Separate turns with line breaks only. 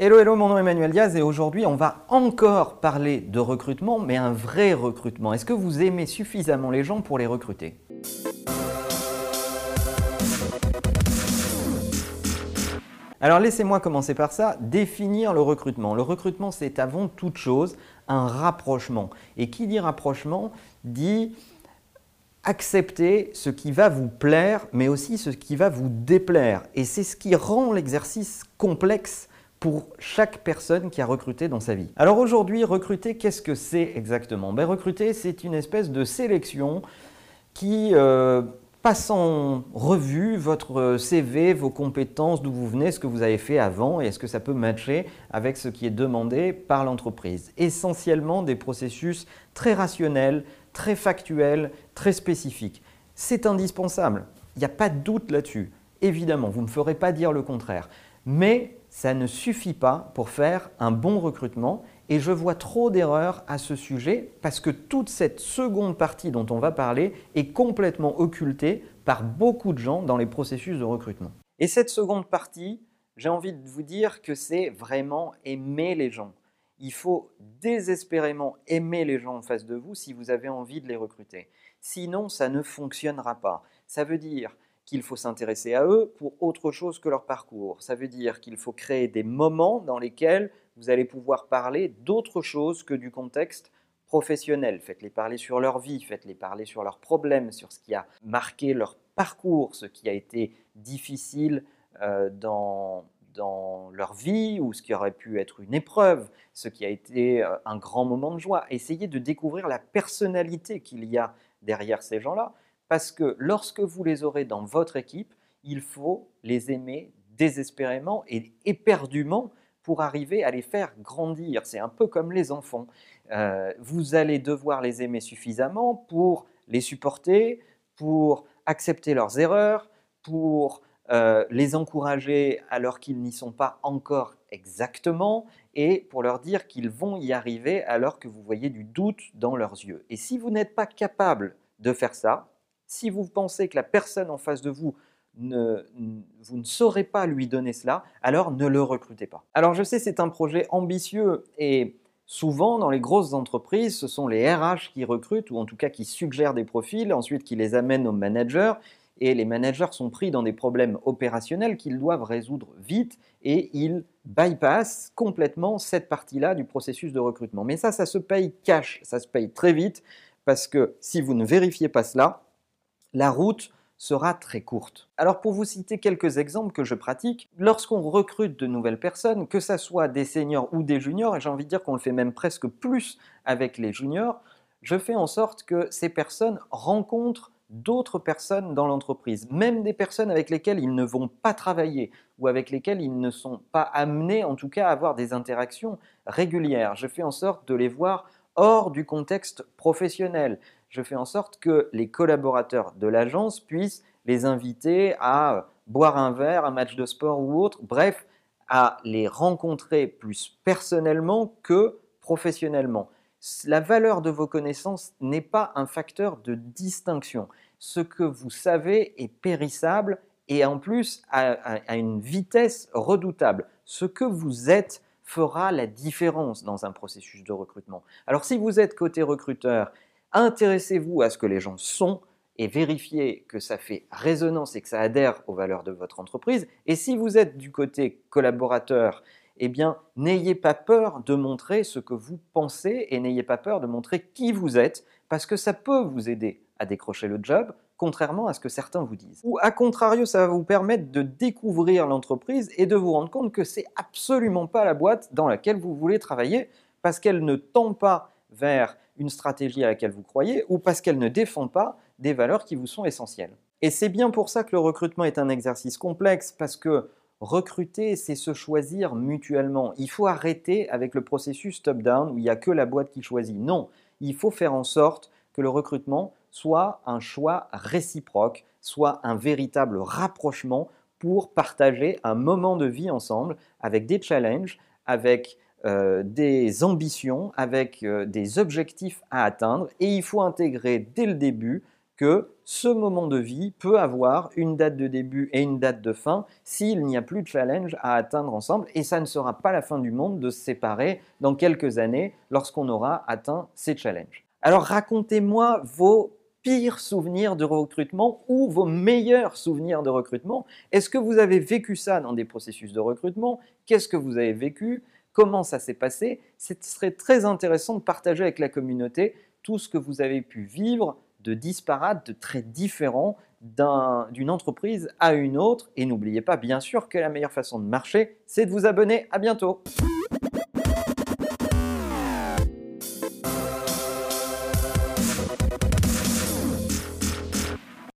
Hello, hello, mon nom est Emmanuel Diaz et aujourd'hui on va encore parler de recrutement, mais un vrai recrutement. Est-ce que vous aimez suffisamment les gens pour les recruter? Alors laissez-moi commencer par ça, définir le recrutement. Le recrutement, c'est avant toute chose un rapprochement. Et qui dit rapprochement dit accepter ce qui va vous plaire, mais aussi ce qui va vous déplaire. Et c'est ce qui rend l'exercice complexe pour chaque personne qui a recruté dans sa vie. Alors aujourd'hui, recruter, qu'est-ce que c'est exactement? Ben, Recruter, c'est une espèce de sélection qui euh, passe en revue votre CV, vos compétences, d'où vous venez, ce que vous avez fait avant et est-ce que ça peut matcher avec ce qui est demandé par l'entreprise. Essentiellement des processus très rationnels, très factuels, très spécifiques. C'est indispensable, il n'y a pas de doute là-dessus. Évidemment, vous ne me ferez pas dire le contraire. Mais ça ne suffit pas pour faire un bon recrutement et je vois trop d'erreurs à ce sujet parce que toute cette seconde partie dont on va parler est complètement occultée par beaucoup de gens dans les processus de recrutement. Et cette seconde partie, j'ai envie de vous dire que c'est vraiment aimer les gens. Il faut désespérément aimer les gens en face de vous si vous avez envie de les recruter. Sinon, ça ne fonctionnera pas. Ça veut dire qu'il faut s'intéresser à eux pour autre chose que leur parcours. Ça veut dire qu'il faut créer des moments dans lesquels vous allez pouvoir parler d'autre chose que du contexte professionnel. Faites-les parler sur leur vie, faites-les parler sur leurs problèmes, sur ce qui a marqué leur parcours, ce qui a été difficile euh, dans, leur vie ou ce qui aurait pu être une épreuve, ce qui a été euh, un grand moment de joie. Essayez de découvrir la personnalité qu'il y a derrière ces gens-là parce que lorsque vous les aurez dans votre équipe, il faut les aimer désespérément et éperdument pour arriver à les faire grandir. C'est un peu comme les enfants. Euh, vous allez devoir les aimer suffisamment pour les supporter, pour accepter leurs erreurs, pour euh, les encourager alors qu'ils n'y sont pas encore exactement et pour leur dire qu'ils vont y arriver alors que vous voyez du doute dans leurs yeux. Et si vous n'êtes pas capable de faire ça, si vous pensez que la personne en face de vous, ne, vous ne saurez pas lui donner cela, alors ne le recrutez pas. Alors je sais, c'est un projet ambitieux et souvent dans les grosses entreprises, ce sont les RH qui recrutent ou en tout cas qui suggèrent des profils, ensuite qui les amènent aux managers et les managers sont pris dans des problèmes opérationnels qu'ils doivent résoudre vite et ils bypassent complètement cette partie-là du processus de recrutement. Mais ça, ça se paye cash, ça se paye très vite parce que si vous ne vérifiez pas cela, la route sera très courte. Alors pour vous citer quelques exemples que je pratique, lorsqu'on recrute de nouvelles personnes, que ce soit des seniors ou des juniors, et j'ai envie de dire qu'on le fait même presque plus avec les juniors, je fais en sorte que ces personnes rencontrent d'autres personnes dans l'entreprise, même des personnes avec lesquelles ils ne vont pas travailler ou avec lesquelles ils ne sont pas amenés en tout cas à avoir des interactions régulières. Je fais en sorte de les voir hors du contexte professionnel je fais en sorte que les collaborateurs de l'agence puissent les inviter à boire un verre, un match de sport ou autre, bref, à les rencontrer plus personnellement que professionnellement. La valeur de vos connaissances n'est pas un facteur de distinction. Ce que vous savez est périssable et en plus à, une vitesse redoutable. Ce que vous êtes fera la différence dans un processus de recrutement. Alors si vous êtes côté recruteur Intéressez-vous à ce que les gens sont et vérifiez que ça fait résonance et que ça adhère aux valeurs de votre entreprise. Et si vous êtes du côté collaborateur, eh bien, n'ayez pas peur de montrer ce que vous pensez et n'ayez pas peur de montrer qui vous êtes, parce que ça peut vous aider à décrocher le job, contrairement à ce que certains vous disent. Ou à contrario, ça va vous permettre de découvrir l'entreprise et de vous rendre compte que c'est absolument pas la boîte dans laquelle vous voulez travailler, parce qu'elle ne tend pas vers une stratégie à laquelle vous croyez ou parce qu'elle ne défend pas des valeurs qui vous sont essentielles. Et c'est bien pour ça que le recrutement est un exercice complexe parce que recruter, c'est se choisir mutuellement. Il faut arrêter avec le processus top-down où il n'y a que la boîte qui choisit. Non, il faut faire en sorte que le recrutement soit un choix réciproque, soit un véritable rapprochement pour partager un moment de vie ensemble avec des challenges, avec euh, des ambitions, avec euh, des objectifs à atteindre, et il faut intégrer dès le début que ce moment de vie peut avoir une date de début et une date de fin s'il n'y a plus de challenge à atteindre ensemble. Et ça ne sera pas la fin du monde de se séparer dans quelques années lorsqu'on aura atteint ces challenges. Alors racontez-moi vos pires souvenirs de recrutement ou vos meilleurs souvenirs de recrutement. Est-ce que vous avez vécu ça dans des processus de recrutement? Qu'est-ce que vous avez vécu? Comment ça s'est passé Ce serait très intéressant de partager avec la communauté tout ce que vous avez pu vivre de disparates, de très différents d'une entreprise à une autre. Et n'oubliez pas, bien sûr, que la meilleure façon de marcher, c'est de vous abonner. À bientôt